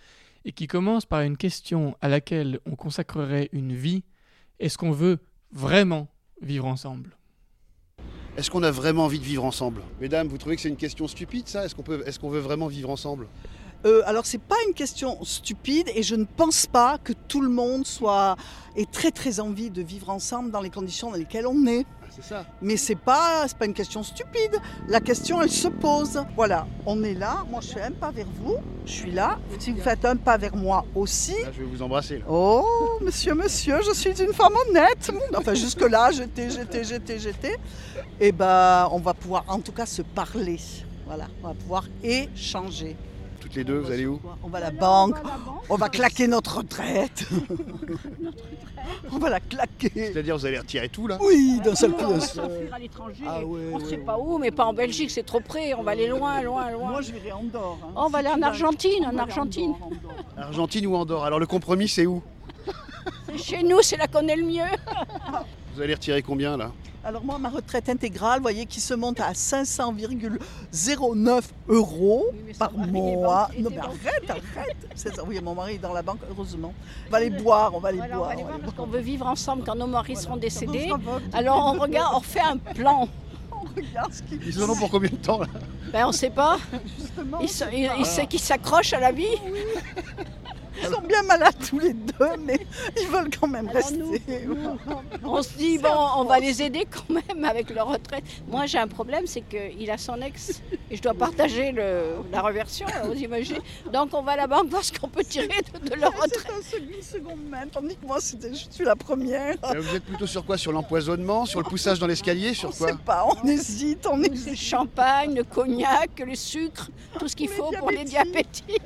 et qui commence par une question à laquelle on consacrerait une vie. Est-ce qu'on veut vraiment vivre ensemble? Est-ce qu'on a vraiment envie de vivre ensemble? Mesdames, vous trouvez que c'est une question stupide ça? Est-ce qu'on peut, est-ce qu'on veut vraiment vivre ensemble? Euh, alors c'est pas une question stupide et je ne pense pas que tout le monde soit ait très très envie de vivre ensemble dans les conditions dans lesquelles on est. Ça. Mais c'est pas pas une question stupide. La question elle se pose. Voilà, on est là. Moi je fais un pas vers vous. Je suis là. Si vous faites un pas vers moi aussi. Là, je vais vous embrasser. Là. Oh, monsieur, monsieur, je suis une femme honnête. Enfin, jusque-là, j'étais, j'étais, j'étais, j'étais. Et ben, on va pouvoir en tout cas se parler. Voilà, on va pouvoir échanger. Toutes les deux, vous allez où On va à la banque, on va claquer *laughs* notre retraite. on va la claquer. C'est-à-dire, vous allez retirer tout là Oui, d'un seul coup. on va s'enfuir à l'étranger. Ah ouais, on ne sait pas où, mais pas en Belgique, c'est trop près. On va aller loin, loin, loin. Moi, je vais en Andorre. hein. On va aller en Argentine, en Argentine. Andorre, Andorre. *laughs* Argentine ou Andorre Alors le compromis, c'est où Chez nous, c'est là qu'on est le mieux. *laughs* Vous allez retirer combien là? Alors moi, ma retraite intégrale, vous voyez, qui se monte à 500,09 euros par mois. Non mais arrête, arrête. C'est ça. Oui, mon mari est dans la banque, heureusement. On va aller boire, on va aller Voilà, on boire. va aller on va voir aller parce qu'on veut vivre ensemble quand nos maris seront décédés. Alors on regarde, on fait un plan. *laughs* Regarde ce qui- Ils en ont pour combien de temps là? Ben on sait pas. Justement, ils sait qu'ils s'accrochent à la vie. Ils sont bien malades tous les deux, mais ils veulent quand même Alors rester. On se dit, bon, on va les aider quand même avec leur retraite. Moi, j'ai un problème, c'est qu'il a son ex et je dois partager le, la reversion, vous imaginez. Donc, on va à la banque voir ce qu'on peut tirer de, de leur retraite. C'est une seconde main, tandis que moi, c'était- je suis la première. Euh, Vous êtes plutôt sur quoi? Sur l'empoisonnement? Sur le poussage dans l'escalier? Sur quoi? pas, on hésite, on Le hésite. champagne, le cognac, le sucre, tout ce qu'il faut pour les diabétiques.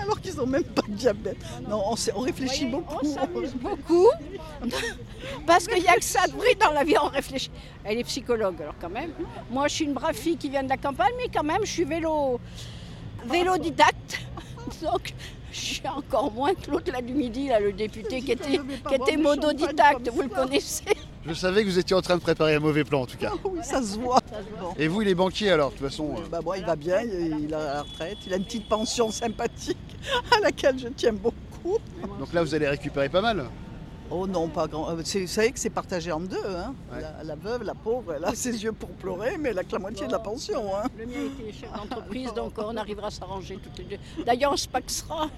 *laughs* Alors qu'ils n'ont même pas de diabète. Non, on, réfléchit Voyez, beaucoup. On s'amuse beaucoup. *laughs* Parce qu'il n'y a que ça de bruit dans la vie, on réfléchit. Elle est psychologue, alors quand même. Moi, je suis une brave fille qui vient de la campagne, mais quand même, je suis vélo, vélodidacte. *laughs* Donc, je suis encore moins que l'autre là du midi, là, le député qui était, qui était mododidacte, vous le connaissez. Je savais que vous étiez en train de préparer un mauvais plan en tout cas. *laughs* Oui, ça se voit. Et vous, il est banquier alors, de toute façon. euh, Bah, moi, il va bien, il a la retraite, il a une petite pension sympathique *laughs* à laquelle je tiens beaucoup. Donc là, vous allez récupérer pas mal. Oh non, pas grand. euh, c'est- Vous savez que c'est partagé en deux. Hein. Ouais. La, la veuve, la pauvre, elle a ses yeux pour pleurer, mais elle a que la moitié de la pension. Hein. Le mien était chef d'entreprise, donc on arrivera à s'arranger toutes les deux. D'ailleurs, on se paxera,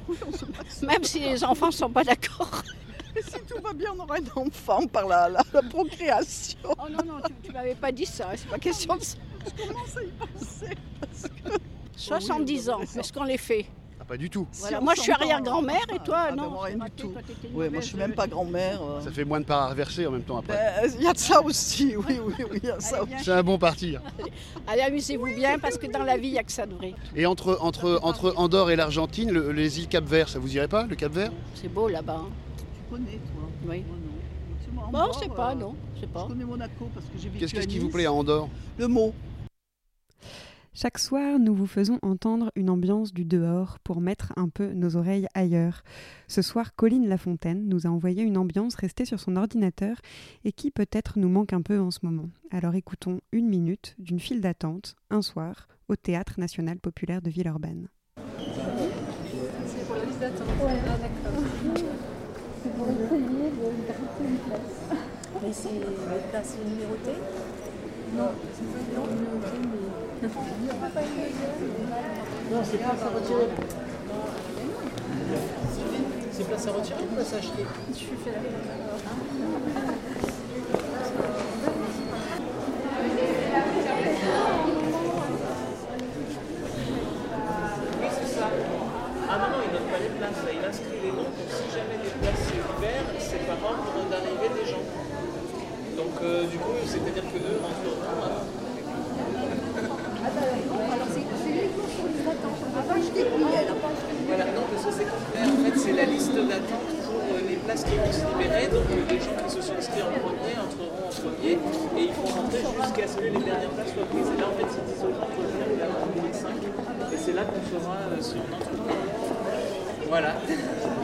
même si les enfants ne sont pas d'accord. *laughs* Et si tout va bien, on aura un enfant par la, la- la procréation. Oh non, non, tu, tu m'avais pas dit ça, c'est pas question de ça. Je commence à y penser. Parce que... 70 ans, est-ce qu'on les fait Ah, pas du tout. Voilà, Si moi je suis arrière-grand-mère et toi Ah, ben, non moi, rien du tout. Oui, moi je suis même pas grand-mère. euh. Ça fait moins de parts à reverser en même temps après. Ben, Il y a de ça aussi, oui, oui, oui, il y a ça aussi. C'est un bon parti. hein. *laughs* Allez, amusez-vous bien parce que dans la vie, il n'y a que ça de vrai. Et entre, entre, entre Andorre et l'Argentine, le- les îles Cap-Vert, ça vous irait pas, le Cap-Vert? C'est beau là-bas. hein. Tu connais, toi? Oui. Moi, non. Tu vois, Bon, Andorre, c'est pas, euh, non, c'est pas. Je connais Monaco parce que j'ai vécu Qu'est-ce qui vous plaît à Andorre? Le mot. Chaque soir, nous vous faisons entendre une ambiance du dehors pour mettre un peu nos oreilles ailleurs. Ce soir, Colline Lafontaine nous a envoyé une ambiance restée sur son ordinateur et qui peut-être nous manque un peu en ce moment. Alors écoutons une minute d'une file d'attente, un soir, au Théâtre national populaire de Villeurbanne. C'est pour la liste d'attente. C'est pour essayer de une place. Mais c'est place Non, c'est pas mais. Pas Non, c'est place à retirer. C'est place à retirer ou place à acheter Je suis fait la Oui, c'est ça. Ah non, non, il donne pas les places, là. il inscrit les noms pour si jamais les places se libèrent, c'est par ordre d'arrivée des gens. Donc, euh, du coup, c'est-à-dire que eux rentreront. hein. Alors c'est uniquement sur les attentes. On n'a pas acheté de billets là. Voilà, non, parce que c'est complet. En fait, c'est la liste d'attente pour euh, les places qui vont se libérer. Donc, euh, les gens qui se sont inscrits en premier entreront en premier et ils vont rentrer jusqu'à ce que les dernières places soient prises. Et là, en fait, c'est 10 euros entre le et la vente des 5. Et c'est là qu'on saura euh, si on entre ou pas. Voilà.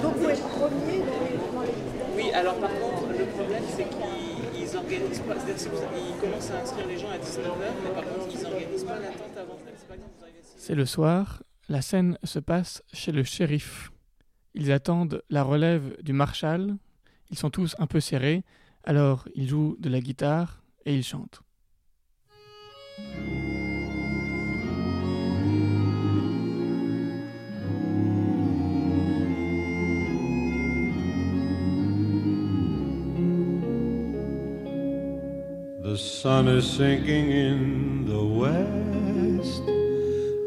Donc vous êtes premier dans les, Oui, alors par contre, le problème, c'est qu'ils ils organisent pas. C'est-à-dire, qu'ils commencent à inscrire les gens à 19h, mais par contre, ils n'organisent pas l'attente avant. C'est le soir, la scène se passe chez le shérif. Ils attendent la relève du marshal, ils sont tous un peu serrés, alors ils jouent de la guitare et ils chantent. The sun is sinking in the west.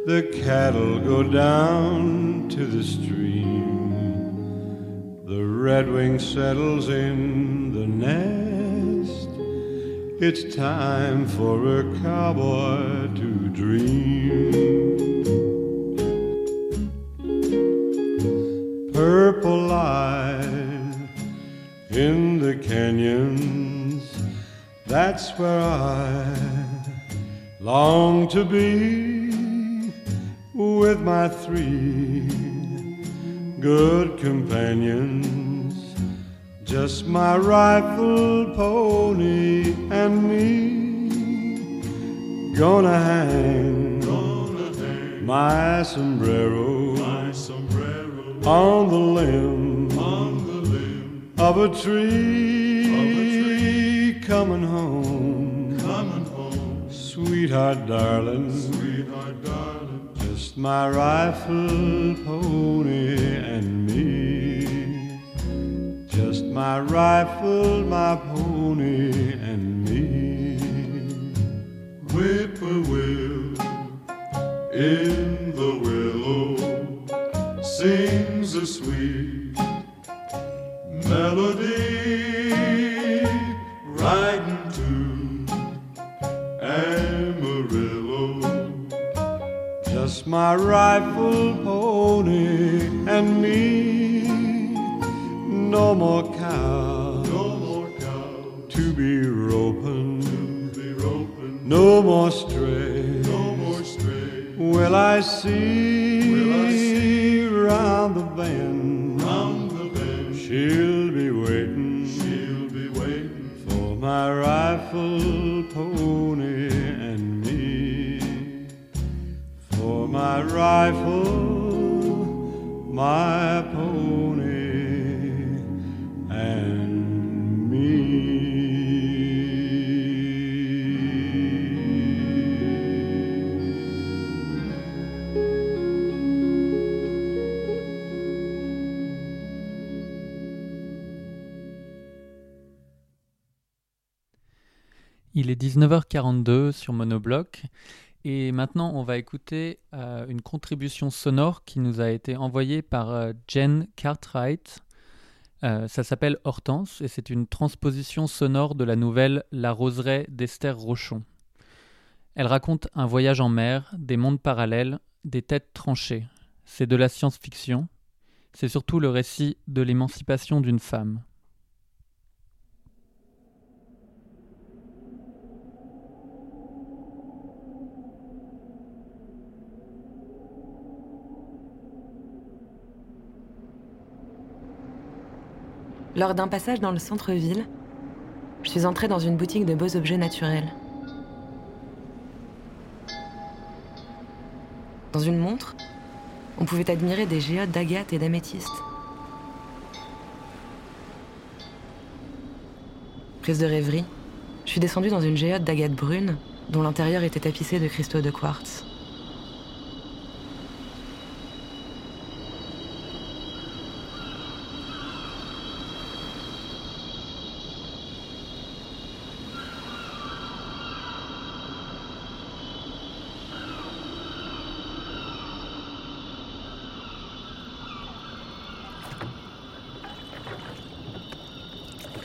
The cattle go down to the stream. The redwing settles in the nest. It's time for a cowboy to dream. Purple light in the canyons. That's where I long to be with my three good companions. Just my rifle, pony, and me. Gonna hang, Gonna hang my sombrero, my sombrero, on the limb, of a tree. Coming home, coming home, sweetheart, darling, sweetheart, darling. Just my rifle, pony, my rifle, my pony, and me. Whippoorwill in the willow sings a sweet melody riding to Amarillo. Just my rifle, pony, and me. No more No more stray, no more stray. Will I see, will I see round the bend, round the bend? She'll be waiting, she'll be waiting for my rifle, pony, and me. For my rifle, my pony, Il est 19h42 sur Monobloc et maintenant on va écouter euh, une contribution sonore qui nous a été envoyée par euh, Jen Cartwright. Euh, ça s'appelle Hortense et c'est une transposition sonore de la nouvelle La roseraie d'Esther Rochon. Elle raconte un voyage en mer, des mondes parallèles, des têtes tranchées. C'est de la science-fiction. C'est surtout le récit de l'émancipation d'une femme. Lors d'un passage dans le centre-ville, je suis entrée dans une boutique de beaux objets naturels. Dans une montre, on pouvait admirer des géodes d'agate et d'améthyste. Prise de rêverie, je suis descendue dans une géote d'agate brune dont l'intérieur était tapissé de cristaux de quartz.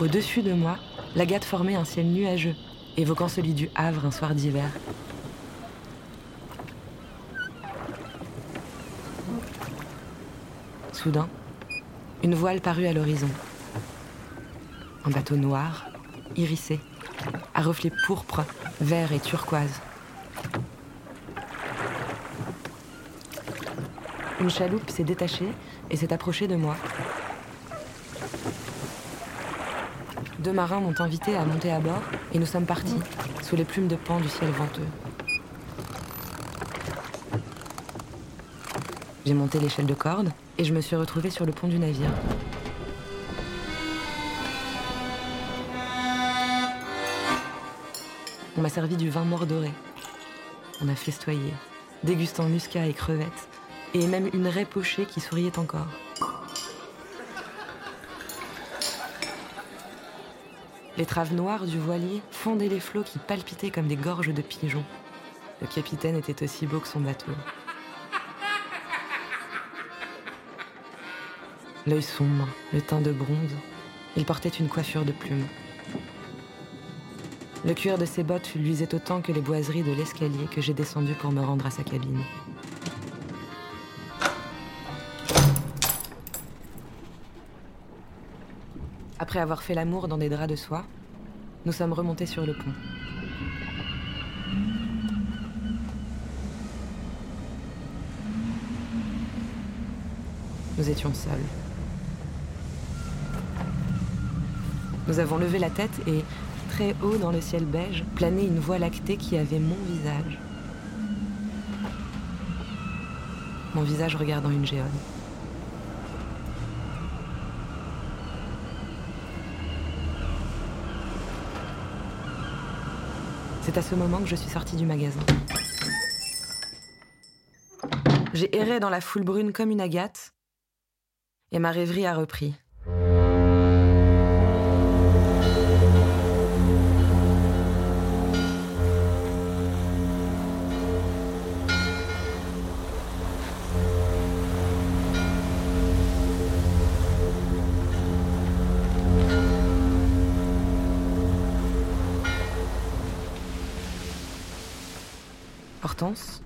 Au-dessus de moi, l'agate formait un ciel nuageux, évoquant celui du Havre un soir d'hiver. Soudain, une voile parut à l'horizon. Un bateau noir, irisé, à reflets pourpre, vert et turquoise. Une chaloupe s'est détachée et s'est approchée de moi. Deux marins m'ont invité à monter à bord et nous sommes partis, sous les plumes de pan du ciel venteux. J'ai monté l'échelle de corde et je me suis retrouvée sur le pont du navire. On m'a servi du vin mordoré. On a festoyé, dégustant muscat et crevettes, et même une raie pochée qui souriait encore. Les traves noires du voilier fondaient les flots qui palpitaient comme des gorges de pigeons. Le capitaine était aussi beau que son bateau. L'œil sombre, le teint de bronze, il portait une coiffure de plumes. Le cuir de ses bottes luisait autant que les boiseries de l'escalier que j'ai descendu pour me rendre à sa cabine. Après avoir fait l'amour dans des draps de soie, nous sommes remontés sur le pont. Nous étions seuls. Nous avons levé la tête et, très haut dans le ciel beige, planait une voie lactée qui avait mon visage. Mon visage regardant une géode. C'est à ce moment que je suis sortie du magasin. J'ai erré dans la foule brune comme une agate, et ma rêverie a repris. Hortense,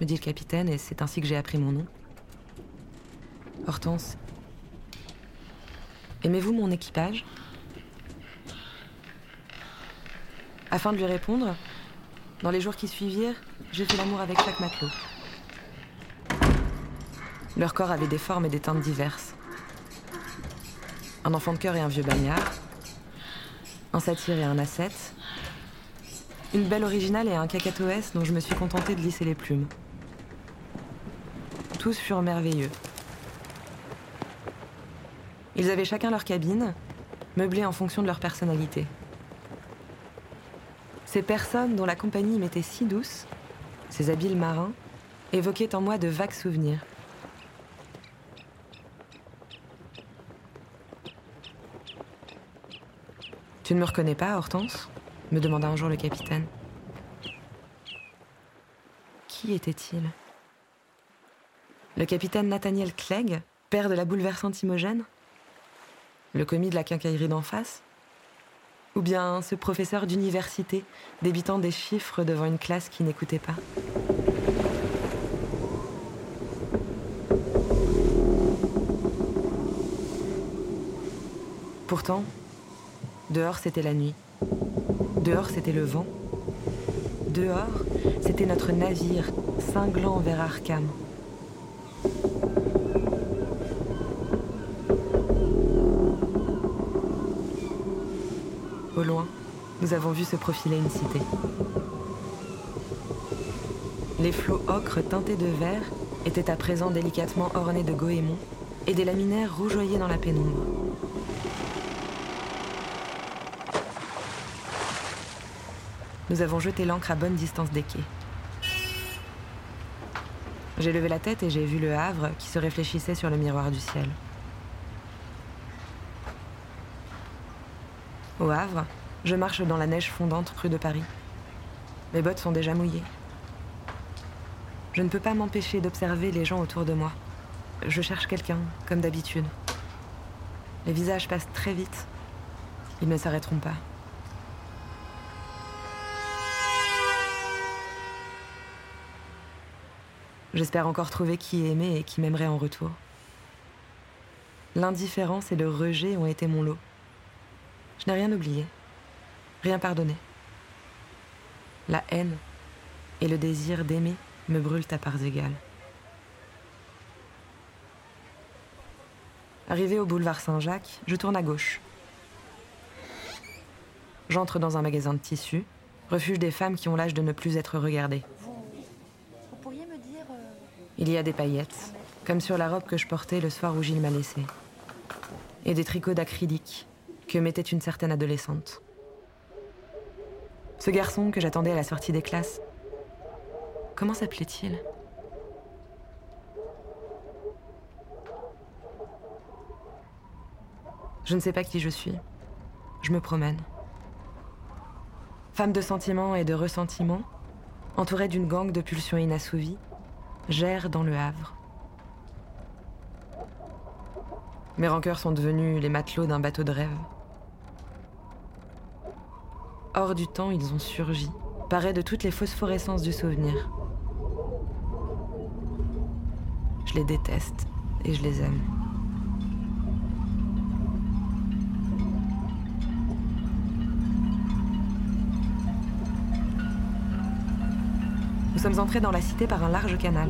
me dit le capitaine, et c'est ainsi que j'ai appris mon nom. Hortense, aimez-vous mon équipage? Afin de lui répondre, dans les jours qui suivirent, j'ai fait l'amour avec chaque matelot. Leur corps avait des formes et des teintes diverses. Un enfant de cœur et un vieux bagnard, un satyre et un ascète, une belle originale et un cacatoès dont je me suis contentée de lisser les plumes. Tous furent merveilleux. Ils avaient chacun leur cabine, meublée en fonction de leur personnalité. Ces personnes dont la compagnie m'était si douce, ces habiles marins, évoquaient en moi de vagues souvenirs. Tu ne me reconnais pas, Hortense? Me demanda un jour le capitaine. Qui était-il? Le capitaine Nathaniel Clegg, père de la bouleversante Imogène Le commis de la quincaillerie d'en face? Ou bien ce professeur d'université débitant des chiffres devant une classe qui n'écoutait pas? Pourtant, dehors c'était la nuit. Dehors, c'était le vent. Dehors, c'était notre navire, cinglant vers Arkham. Au loin, nous avons vu se profiler une cité. Les flots ocre teintés de vert étaient à présent délicatement ornés de goémons et des laminaires rougeoyaient dans la pénombre. Nous avons jeté l'ancre à bonne distance des quais. J'ai levé la tête et j'ai vu le Havre qui se réfléchissait sur le miroir du ciel. Au Havre, je marche dans la neige fondante rue de Paris. Mes bottes sont déjà mouillées. Je ne peux pas m'empêcher d'observer les gens autour de moi. Je cherche quelqu'un, comme d'habitude. Les visages passent très vite. Ils ne s'arrêteront pas. J'espère encore trouver qui aimer et qui m'aimerait en retour. L'indifférence et le rejet ont été mon lot. Je n'ai rien oublié, rien pardonné. La haine et le désir d'aimer me brûlent à parts égales. Arrivé au boulevard Saint-Jacques, je tourne à gauche. J'entre dans un magasin de tissus, refuge des femmes qui ont l'âge de ne plus être regardées. Vous pourriez me dire. euh, Il y a des paillettes, comme sur la robe que je portais le soir où Gilles m'a laissée. Et des tricots d'acrylique que mettait une certaine adolescente. Ce garçon que j'attendais à la sortie des classes. Comment s'appelait-il? Je ne sais pas qui je suis. Je me promène. Femme de sentiments et de ressentiments, entourée d'une gangue de pulsions inassouvies, j'erre dans le Havre. Mes rancœurs sont devenus les matelots d'un bateau de rêve. Hors du temps, ils ont surgi, parés de toutes les phosphorescences du souvenir. Je les déteste et je les aime. Sommes entrés dans la cité par un large canal.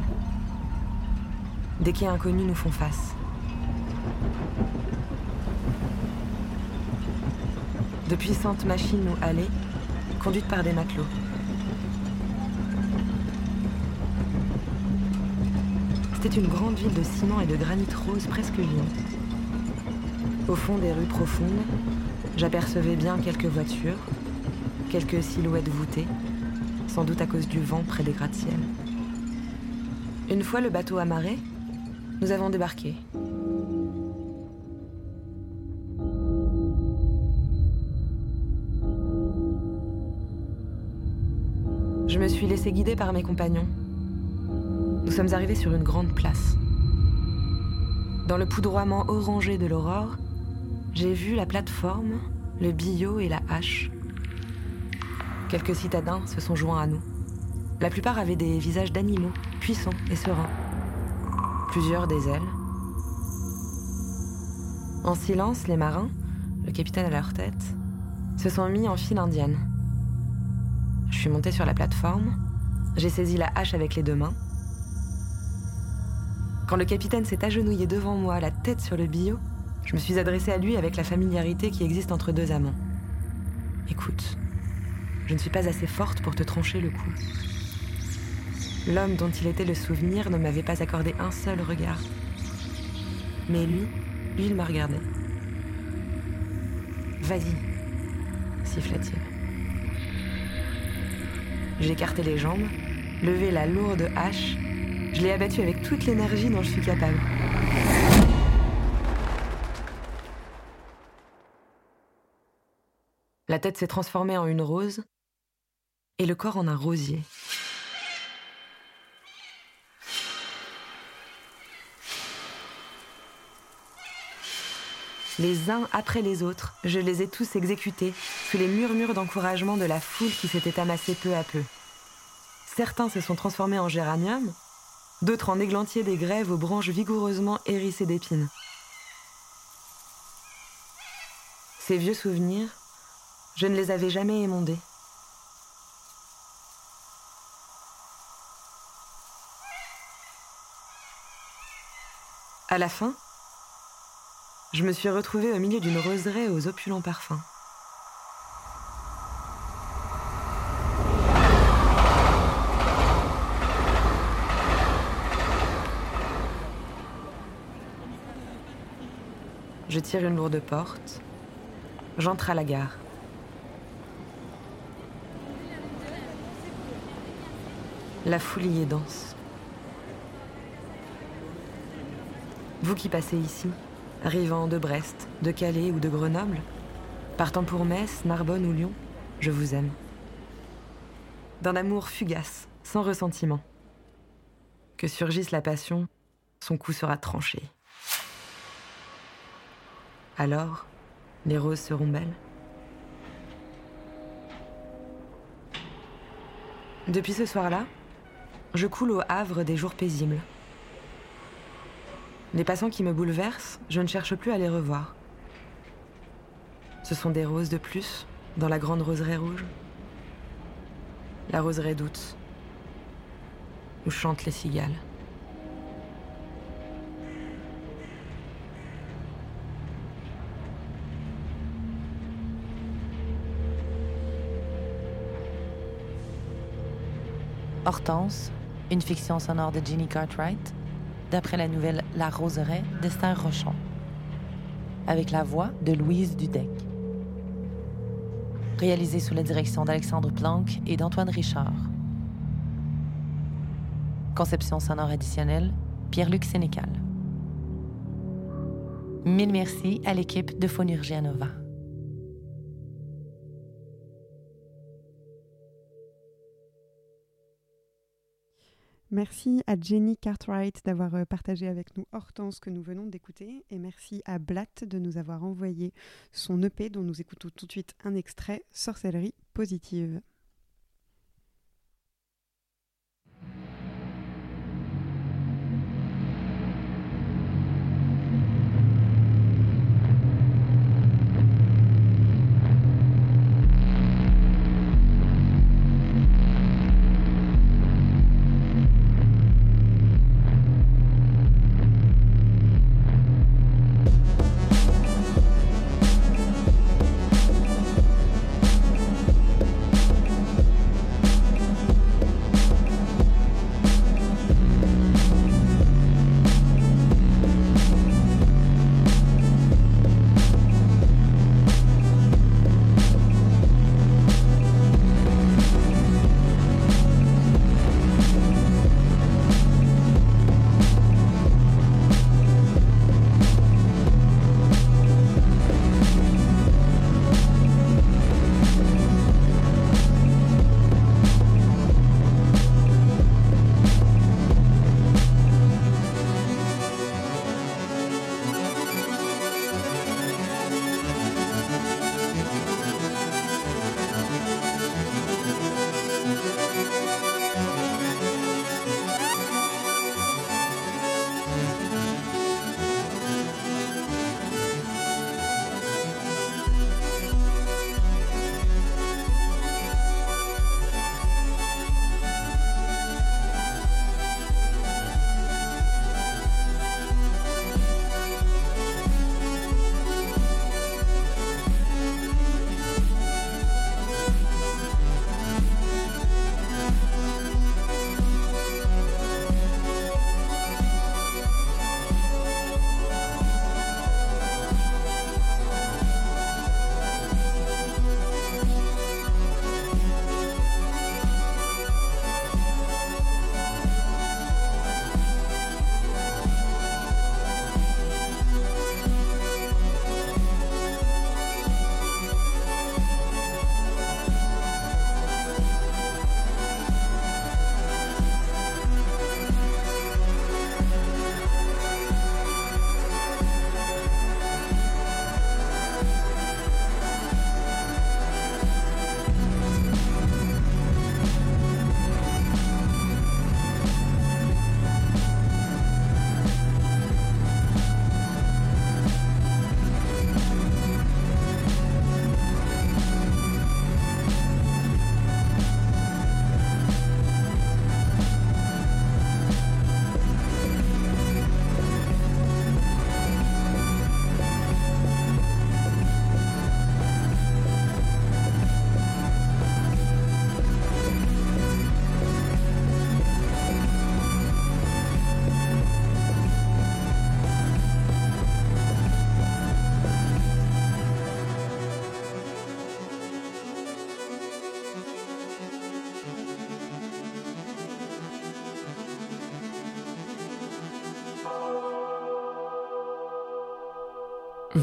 Des quais inconnus nous font face. De puissantes machines nous allaient, conduites par des matelots. C'était une grande ville de ciment et de granit rose presque vide. Au fond des rues profondes, j'apercevais bien quelques voitures, quelques silhouettes voûtées, sans doute à cause du vent près des gratte-ciel. Une fois le bateau amarré, nous avons débarqué. Je me suis laissé guider par mes compagnons. Nous sommes arrivés sur une grande place. Dans le poudroiement orangé de l'aurore, j'ai vu la plateforme, le billot et la hache. Quelques citadins se sont joints à nous. La plupart avaient des visages d'animaux, puissants et sereins. Plusieurs des ailes. En silence, les marins, le capitaine à leur tête, se sont mis en file indienne. Je suis montée sur la plateforme, j'ai saisi la hache avec les deux mains. Quand le capitaine s'est agenouillé devant moi, la tête sur le billot, je me suis adressée à lui avec la familiarité qui existe entre deux amants. Écoute, je ne suis pas assez forte pour te trancher le cou. L'homme dont il était le souvenir ne m'avait pas accordé un seul regard. Mais lui, lui, il m'a regardé. Vas-y, siffla-t-il. J'ai écarté les jambes, levé la lourde hache, je l'ai abattue avec toute l'énergie dont je suis capable. La tête s'est transformée en une rose et le corps en un rosier. Les uns après les autres, je les ai tous exécutés sous les murmures d'encouragement de la foule qui s'était amassée peu à peu. Certains se sont transformés en géraniums, d'autres en églantiers des grèves aux branches vigoureusement hérissées d'épines. Ces vieux souvenirs, je ne les avais jamais émondés. À la fin, je me suis retrouvée au milieu d'une roseraie aux opulents parfums. Je tire une lourde porte. J'entre à la gare. La foule y est dense. Vous qui passez ici, arrivant de Brest, de Calais ou de Grenoble, partant pour Metz, Narbonne ou Lyon, je vous aime. D'un amour fugace, sans ressentiment. Que surgisse la passion, son coup sera tranché. Alors, les roses seront belles. Depuis ce soir-là, je coule au Havre des jours paisibles. Les passants qui me bouleversent, je ne cherche plus à les revoir. Ce sont des roses de plus dans la grande roseraie rouge. La roseraie d'août, où chantent les cigales. Hortense, une fiction sonore de Ginny Cartwright, d'après la nouvelle La Roseraie d'Esther Rochon, avec la voix de Louise Dudek. Réalisé sous la direction d'Alexandre Planck et d'Antoine Richard. Conception sonore additionnelle, Pierre-Luc Sénécal. Mille merci à l'équipe de Phonurgia Merci à Jenny Cartwright d'avoir euh, partagé avec nous Hortense que nous venons d'écouter et merci à Blatt de nous avoir envoyé son EP dont nous écoutons tout de suite un extrait Sorcellerie positive.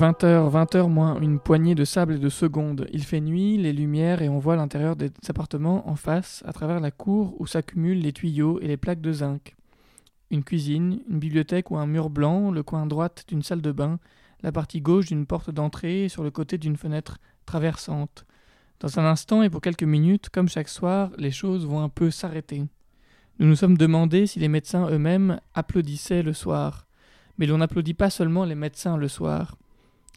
20h, 20h moins une poignée de sable et de secondes. Il fait nuit, les lumières et on voit l'intérieur des appartements en face, à travers la cour où s'accumulent les tuyaux et les plaques de zinc. Une cuisine, une bibliothèque ou un mur blanc, le coin droite d'une salle de bain, la partie gauche d'une porte d'entrée sur le côté d'une fenêtre traversante. Dans un instant et pour quelques minutes, comme chaque soir, les choses vont un peu s'arrêter. Nous nous sommes demandé si les médecins eux-mêmes applaudissaient le soir. Mais l'on n'applaudit pas seulement les médecins le soir.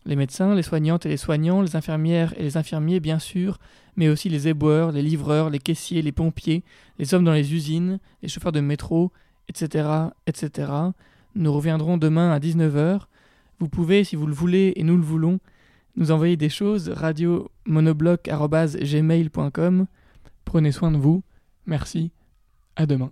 Les médecins, les soignantes et les soignants, les infirmières et les infirmiers bien sûr, mais aussi les éboueurs, les livreurs, les caissiers, les pompiers, les hommes dans les usines, les chauffeurs de métro, etc., etc. Nous reviendrons demain à 19h. Vous pouvez, si vous le voulez et nous le voulons, nous envoyer des choses radio monobloc@gmail.com. Prenez soin de vous. Merci. À demain.